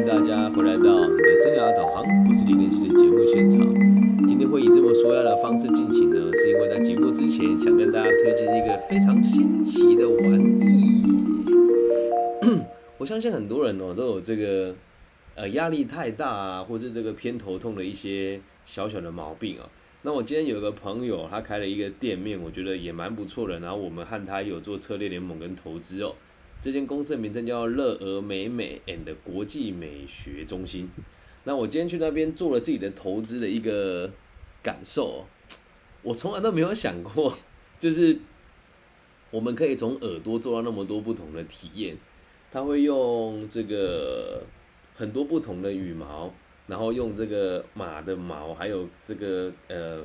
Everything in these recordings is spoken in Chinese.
迎大家回来到你的生涯导航，我是李根熙的节目现场。今天会以这么说要的方式进行呢，是因为在节目之前想跟大家推荐一个非常新奇的玩意。我相信很多人哦都有这个呃压力太大啊，或是这个偏头痛的一些小小的毛病啊。那我今天有个朋友，他开了一个店面，我觉得也蛮不错的。然后我们和他有做策略联盟跟投资哦。这间公司的名称叫乐俄美美 and 国际美学中心。那我今天去那边做了自己的投资的一个感受，我从来都没有想过，就是我们可以从耳朵做到那么多不同的体验。他会用这个很多不同的羽毛，然后用这个马的毛，还有这个呃。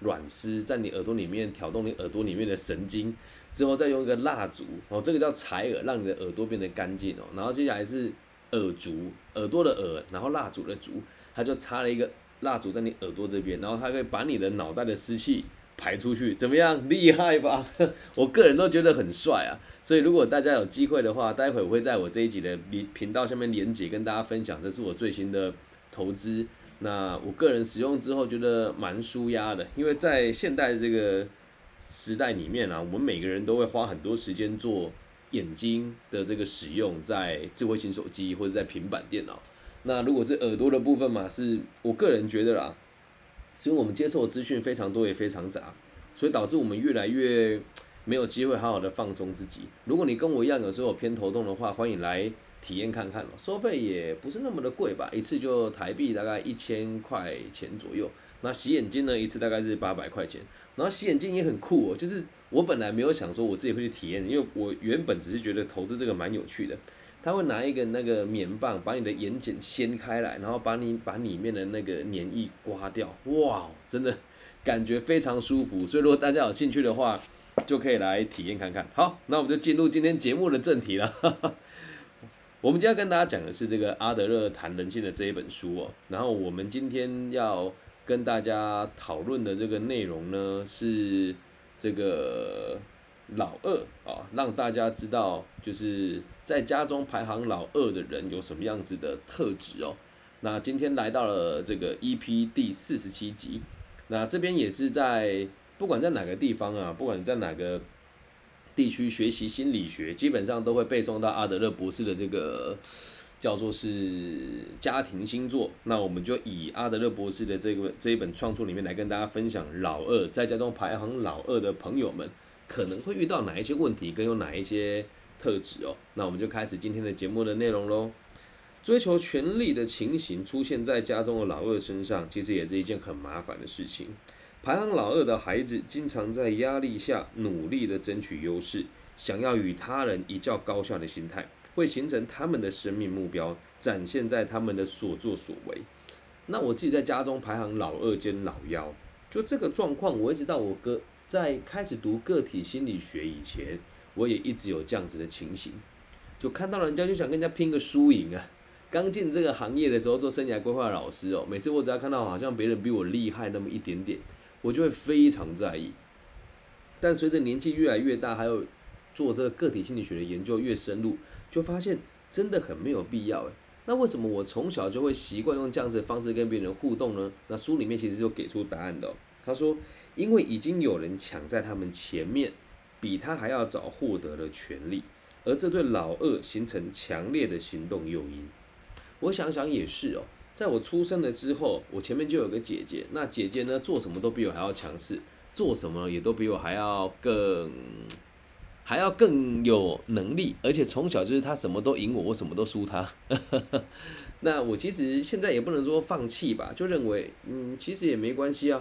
软丝在你耳朵里面挑动你耳朵里面的神经，之后再用一个蜡烛哦，这个叫采耳，让你的耳朵变得干净哦。然后接下来是耳烛，耳朵的耳，然后蜡烛的烛，它就插了一个蜡烛在你耳朵这边，然后它可以把你的脑袋的湿气排出去，怎么样？厉害吧？我个人都觉得很帅啊。所以如果大家有机会的话，待会我会在我这一集的频频道下面连接跟大家分享，这是我最新的投资。那我个人使用之后觉得蛮舒压的，因为在现代这个时代里面啊，我们每个人都会花很多时间做眼睛的这个使用，在智慧型手机或者在平板电脑。那如果是耳朵的部分嘛，是我个人觉得啦，是因为我们接受的资讯非常多也非常杂，所以导致我们越来越没有机会好好的放松自己。如果你跟我一样有时候偏头痛的话，欢迎来。体验看看咯，收费也不是那么的贵吧，一次就台币大概一千块钱左右。那洗眼睛呢，一次大概是八百块钱。然后洗眼睛也很酷哦，就是我本来没有想说我自己会去体验，因为我原本只是觉得投资这个蛮有趣的。他会拿一个那个棉棒把你的眼睑掀开来，然后把你把里面的那个黏液刮掉，哇，真的感觉非常舒服。所以如果大家有兴趣的话，就可以来体验看看。好，那我们就进入今天节目的正题了。我们今天要跟大家讲的是这个阿德勒谈人性的这一本书哦，然后我们今天要跟大家讨论的这个内容呢是这个老二啊，让大家知道就是在家中排行老二的人有什么样子的特质哦。那今天来到了这个 EP 第四十七集，那这边也是在不管在哪个地方啊，不管在哪个。地区学习心理学，基本上都会背诵到阿德勒博士的这个叫做是家庭星座。那我们就以阿德勒博士的这个这一本创作里面来跟大家分享，老二在家中排行老二的朋友们可能会遇到哪一些问题，跟有哪一些特质哦。那我们就开始今天的节目的内容喽。追求权力的情形出现在家中的老二身上，其实也是一件很麻烦的事情。排行老二的孩子经常在压力下努力的争取优势，想要与他人一较高下的心态，会形成他们的生命目标，展现在他们的所作所为。那我自己在家中排行老二兼老幺，就这个状况，我一直到我哥在开始读个体心理学以前，我也一直有这样子的情形，就看到人家就想跟人家拼个输赢啊。刚进这个行业的时候做生涯规划老师哦，每次我只要看到好像别人比我厉害那么一点点。我就会非常在意，但随着年纪越来越大，还有做这个个体心理学的研究越深入，就发现真的很没有必要诶。那为什么我从小就会习惯用这样子的方式跟别人互动呢？那书里面其实就给出答案的。他说，因为已经有人抢在他们前面，比他还要早获得了权利，而这对老二形成强烈的行动诱因。我想想也是哦。在我出生了之后，我前面就有个姐姐。那姐姐呢，做什么都比我还要强势，做什么也都比我还要更，还要更有能力。而且从小就是她什么都赢我，我什么都输她。那我其实现在也不能说放弃吧，就认为，嗯，其实也没关系啊。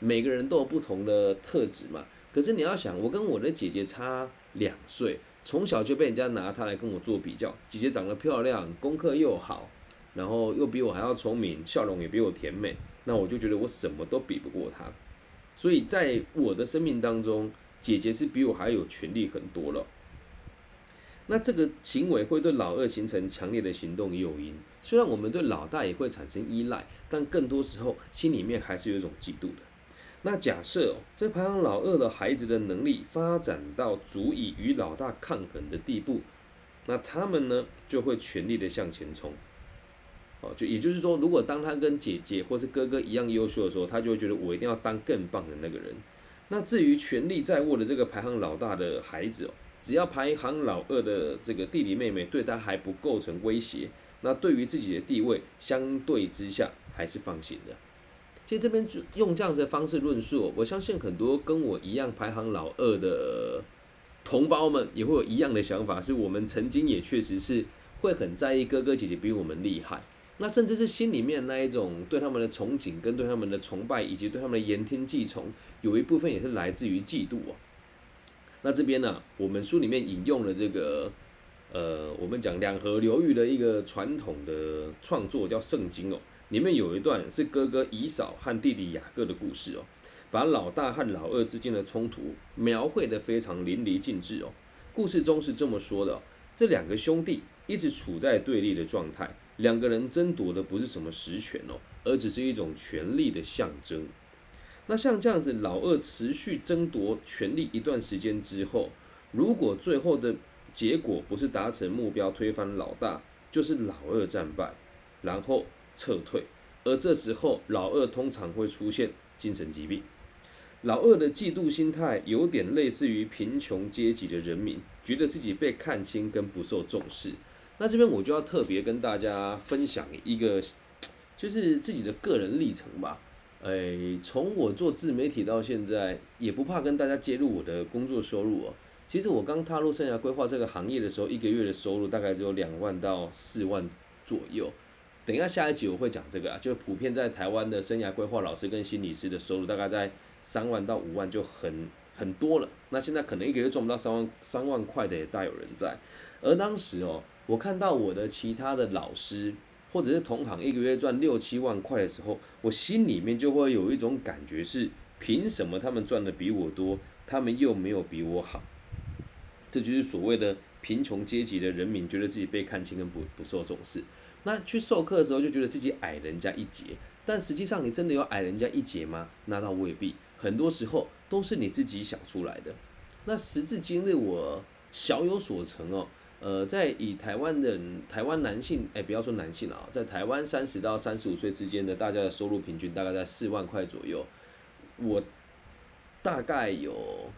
每个人都有不同的特质嘛。可是你要想，我跟我的姐姐差两岁，从小就被人家拿她来跟我做比较。姐姐长得漂亮，功课又好。然后又比我还要聪明，笑容也比我甜美，那我就觉得我什么都比不过她。所以在我的生命当中，姐姐是比我还有权利很多了。那这个行为会对老二形成强烈的行动诱因。虽然我们对老大也会产生依赖，但更多时候心里面还是有一种嫉妒的。那假设哦这排行老二的孩子的能力发展到足以与老大抗衡的地步，那他们呢就会全力的向前冲。哦，就也就是说，如果当他跟姐姐或是哥哥一样优秀的时候，他就会觉得我一定要当更棒的那个人。那至于权力在握的这个排行老大的孩子哦，只要排行老二的这个弟弟妹妹对他还不构成威胁，那对于自己的地位相对之下还是放心的。其实这边用这样子的方式论述，我相信很多跟我一样排行老二的同胞们也会有一样的想法，是我们曾经也确实是会很在意哥哥姐姐比我们厉害。那甚至是心里面那一种对他们的憧憬，跟对他们的崇拜，以及对他们的言听计从，有一部分也是来自于嫉妒哦。那这边呢，我们书里面引用了这个，呃，我们讲两河流域的一个传统的创作叫《圣经》哦，里面有一段是哥哥以扫和弟弟雅各的故事哦，把老大和老二之间的冲突描绘的非常淋漓尽致哦。故事中是这么说的：这两个兄弟一直处在对立的状态。两个人争夺的不是什么实权哦，而只是一种权力的象征。那像这样子，老二持续争夺权力一段时间之后，如果最后的结果不是达成目标推翻老大，就是老二战败，然后撤退。而这时候，老二通常会出现精神疾病。老二的嫉妒心态有点类似于贫穷阶级的人民，觉得自己被看轻跟不受重视。那这边我就要特别跟大家分享一个，就是自己的个人历程吧。诶，从我做自媒体到现在，也不怕跟大家揭露我的工作收入哦。其实我刚踏入生涯规划这个行业的时候，一个月的收入大概只有两万到四万左右。等一下下一集我会讲这个啊，就普遍在台湾的生涯规划老师跟心理师的收入大概在三万到五万就很很多了。那现在可能一个月赚不到三万三万块的也大有人在。而当时哦。我看到我的其他的老师或者是同行一个月赚六七万块的时候，我心里面就会有一种感觉是：凭什么他们赚的比我多，他们又没有比我好？这就是所谓的贫穷阶级的人民觉得自己被看轻跟不不受重视。那去授课的时候就觉得自己矮人家一截，但实际上你真的有矮人家一截吗？那倒未必，很多时候都是你自己想出来的。那时至今日，我小有所成哦。呃，在以台湾人、台湾男性，哎，不要说男性了啊，在台湾三十到三十五岁之间的，大家的收入平均大概在四万块左右。我大概有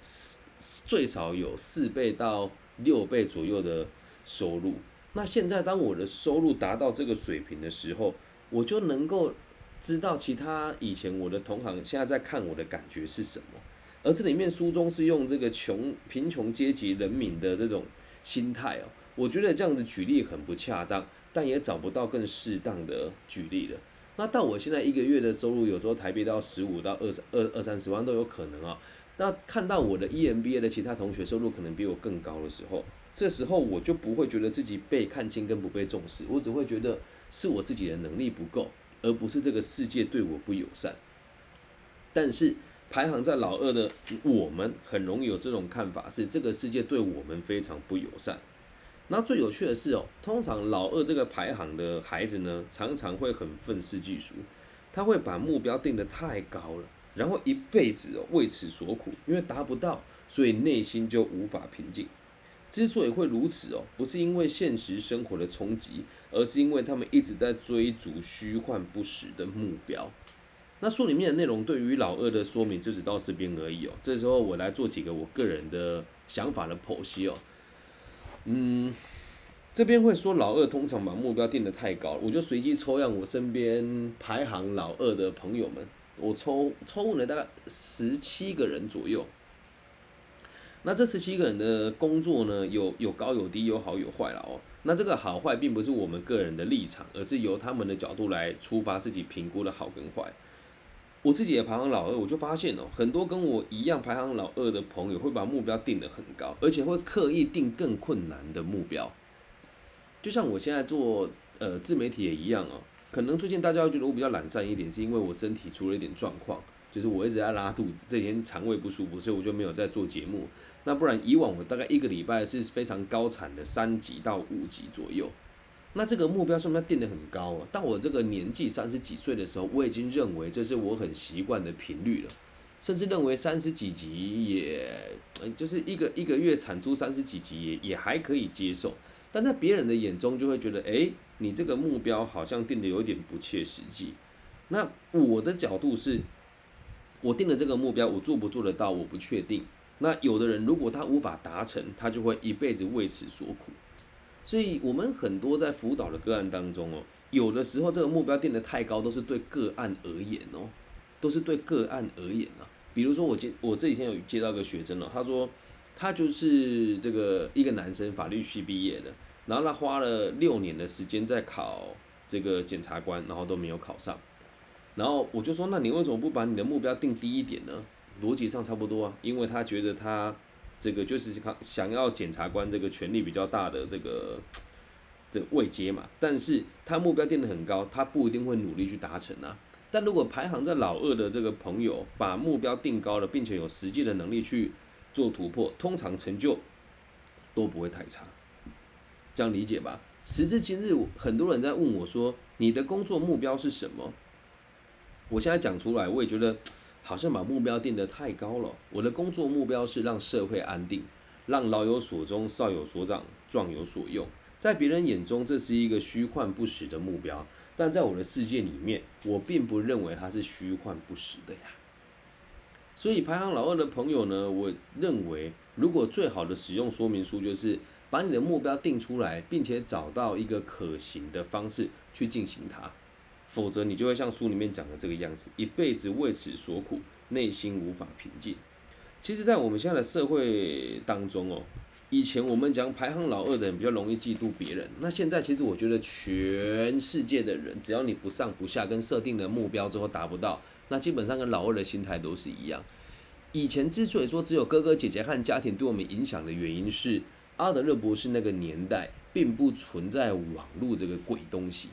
四最少有四倍到六倍左右的收入。那现在当我的收入达到这个水平的时候，我就能够知道其他以前我的同行现在在看我的感觉是什么。而这里面书中是用这个穷贫穷阶级人民的这种。心态哦，我觉得这样子举例很不恰当，但也找不到更适当的举例了。那到我现在一个月的收入，有时候台币到十五到二十二二三十万都有可能啊。那看到我的 EMBA 的其他同学收入可能比我更高的时候，这时候我就不会觉得自己被看清跟不被重视，我只会觉得是我自己的能力不够，而不是这个世界对我不友善。但是。排行在老二的我们很容易有这种看法，是这个世界对我们非常不友善。那最有趣的是哦，通常老二这个排行的孩子呢，常常会很愤世嫉俗，他会把目标定得太高了，然后一辈子为此所苦，因为达不到，所以内心就无法平静。之所以会如此哦，不是因为现实生活的冲击，而是因为他们一直在追逐虚幻不实的目标。那书里面的内容对于老二的说明就只到这边而已哦。这时候我来做几个我个人的想法的剖析哦。嗯，这边会说老二通常把目标定得太高，我就随机抽样我身边排行老二的朋友们，我抽抽了大概十七个人左右。那这十七个人的工作呢，有有高有低，有好有坏了哦。那这个好坏并不是我们个人的立场，而是由他们的角度来出发，自己评估的好跟坏。我自己也排行老二，我就发现哦，很多跟我一样排行老二的朋友会把目标定得很高，而且会刻意定更困难的目标。就像我现在做呃自媒体也一样哦，可能最近大家会觉得我比较懒散一点，是因为我身体出了一点状况，就是我一直在拉肚子，这几天肠胃不舒服，所以我就没有在做节目。那不然以往我大概一个礼拜是非常高产的三级到五级左右。那这个目标是不是定得很高啊？到我这个年纪三十几岁的时候，我已经认为这是我很习惯的频率了，甚至认为三十几集也，就是一个一个月产出三十几集也也还可以接受。但在别人的眼中就会觉得，诶，你这个目标好像定的有点不切实际。那我的角度是，我定的这个目标，我做不做得到，我不确定。那有的人如果他无法达成，他就会一辈子为此所苦。所以，我们很多在辅导的个案当中哦，有的时候这个目标定得太高，都是对个案而言哦，都是对个案而言啊。比如说，我接我这几天有接到一个学生哦，他说他就是这个一个男生，法律系毕业的，然后他花了六年的时间在考这个检察官，然后都没有考上。然后我就说，那你为什么不把你的目标定低一点呢？逻辑上差不多啊，因为他觉得他这个就是想想要检察官这个权力比较大的这个 这个位阶嘛，但是他目标定得很高，他不一定会努力去达成啊。但如果排行在老二的这个朋友把目标定高了，并且有实际的能力去做突破，通常成就都不会太差。这样理解吧？时至今日，很多人在问我说：“你的工作目标是什么？”我现在讲出来，我也觉得好像把目标定得太高了。我的工作目标是让社会安定，让老有所终，少有所长，壮有所用。在别人眼中，这是一个虚幻不实的目标。但在我的世界里面，我并不认为它是虚幻不实的呀。所以排行老二的朋友呢，我认为如果最好的使用说明书就是把你的目标定出来，并且找到一个可行的方式去进行它，否则你就会像书里面讲的这个样子，一辈子为此所苦，内心无法平静。其实，在我们现在的社会当中哦。以前我们讲排行老二的人比较容易嫉妒别人，那现在其实我觉得全世界的人，只要你不上不下，跟设定的目标之后达不到，那基本上跟老二的心态都是一样。以前之所以说只有哥哥姐姐和家庭对我们影响的原因是，阿德勒博士那个年代并不存在网络这个鬼东西，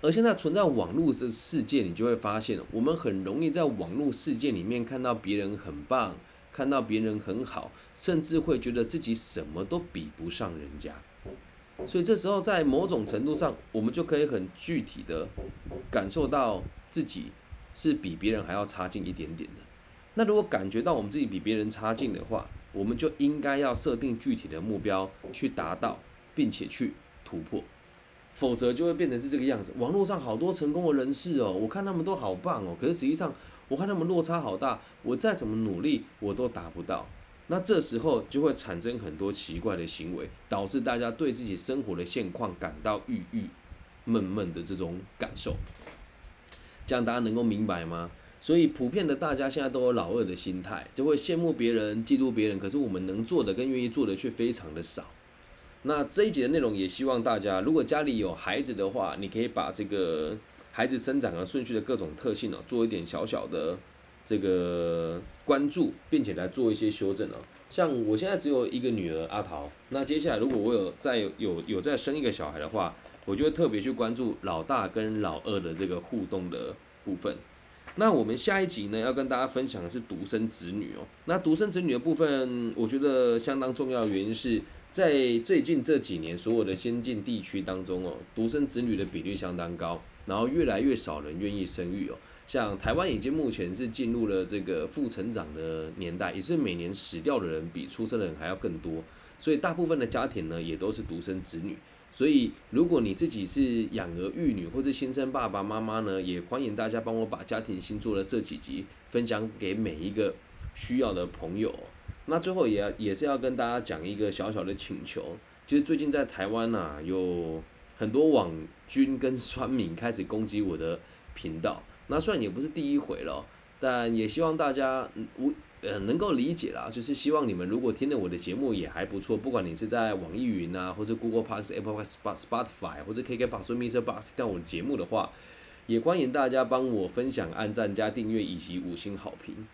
而现在存在网络这世界，你就会发现，我们很容易在网络世界里面看到别人很棒。看到别人很好，甚至会觉得自己什么都比不上人家，所以这时候在某种程度上，我们就可以很具体的感受到自己是比别人还要差劲一点点的。那如果感觉到我们自己比别人差劲的话，我们就应该要设定具体的目标去达到，并且去突破，否则就会变成是这个样子。网络上好多成功的人士哦，我看他们都好棒哦，可是实际上。我看他们落差好大，我再怎么努力，我都达不到。那这时候就会产生很多奇怪的行为，导致大家对自己生活的现况感到郁郁闷闷的这种感受。这样大家能够明白吗？所以普遍的大家现在都有老二的心态，就会羡慕别人、嫉妒别人。可是我们能做的跟愿意做的却非常的少。那这一节的内容也希望大家，如果家里有孩子的话，你可以把这个。孩子生长的顺序的各种特性哦，做一点小小的这个关注，并且来做一些修正哦。像我现在只有一个女儿阿桃，那接下来如果我有再有有再生一个小孩的话，我就会特别去关注老大跟老二的这个互动的部分。那我们下一集呢，要跟大家分享的是独生子女哦。那独生子女的部分，我觉得相当重要的原因是在最近这几年所有的先进地区当中哦，独生子女的比例相当高。然后越来越少人愿意生育哦，像台湾已经目前是进入了这个负成长的年代，也是每年死掉的人比出生的人还要更多，所以大部分的家庭呢也都是独生子女。所以如果你自己是养儿育女或者新生爸爸妈妈呢，也欢迎大家帮我把家庭星座的这几集分享给每一个需要的朋友。那最后也要也是要跟大家讲一个小小的请求，就是最近在台湾呐有。很多网军跟酸民开始攻击我的频道，那虽然也不是第一回了，但也希望大家我呃能够理解啦。就是希望你们如果听了我的节目也还不错，不管你是在网易云啊，或者 Google p a s Apple p a s Spotify 或者 KK Box 或 Mr. Box 听我的节目的话，也欢迎大家帮我分享、按赞、加订阅以及五星好评。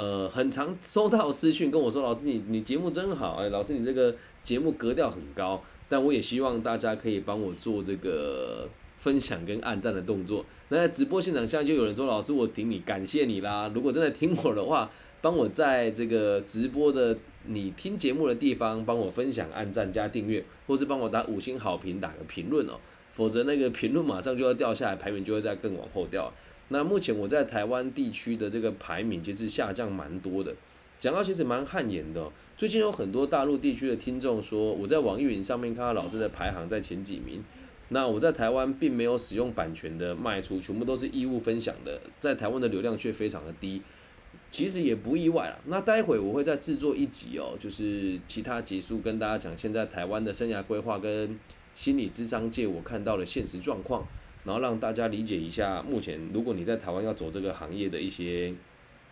呃，很常收到私讯跟我说，老师你 你节目真好，哎，老师你这个节目格调很高。但我也希望大家可以帮我做这个分享跟按赞的动作。那在直播现场，现在就有人说：“老师，我挺你，感谢你啦。”如果真的听我的话，帮我在这个直播的你听节目的地方，帮我分享、按赞、加订阅，或是帮我打五星好评、打个评论哦。否则那个评论马上就要掉下来，排名就会再更往后掉。那目前我在台湾地区的这个排名其实下降蛮多的。讲到其实蛮汗颜的。最近有很多大陆地区的听众说，我在网易云上面看到老师的排行在前几名。那我在台湾并没有使用版权的卖出，全部都是义务分享的，在台湾的流量却非常的低。其实也不意外了。那待会我会再制作一集哦，就是其他集数跟大家讲现在台湾的生涯规划跟心理智商界我看到的现实状况，然后让大家理解一下目前如果你在台湾要走这个行业的一些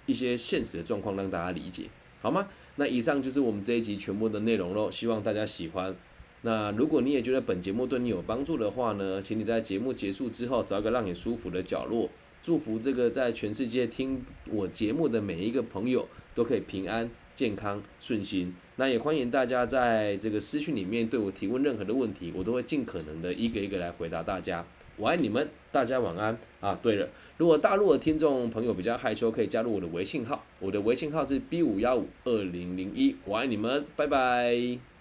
一些现实的状况，让大家理解好吗？那以上就是我们这一集全部的内容喽，希望大家喜欢。那如果你也觉得本节目对你有帮助的话呢，请你在节目结束之后找一个让你舒服的角落。祝福这个在全世界听我节目的每一个朋友都可以平安、健康、顺心。那也欢迎大家在这个私讯里面对我提问任何的问题，我都会尽可能的一个一个来回答大家。我爱你们，大家晚安啊！对了，如果大陆的听众朋友比较害羞，可以加入我的微信号，我的微信号是 B 五幺五二零零一。我爱你们，拜拜。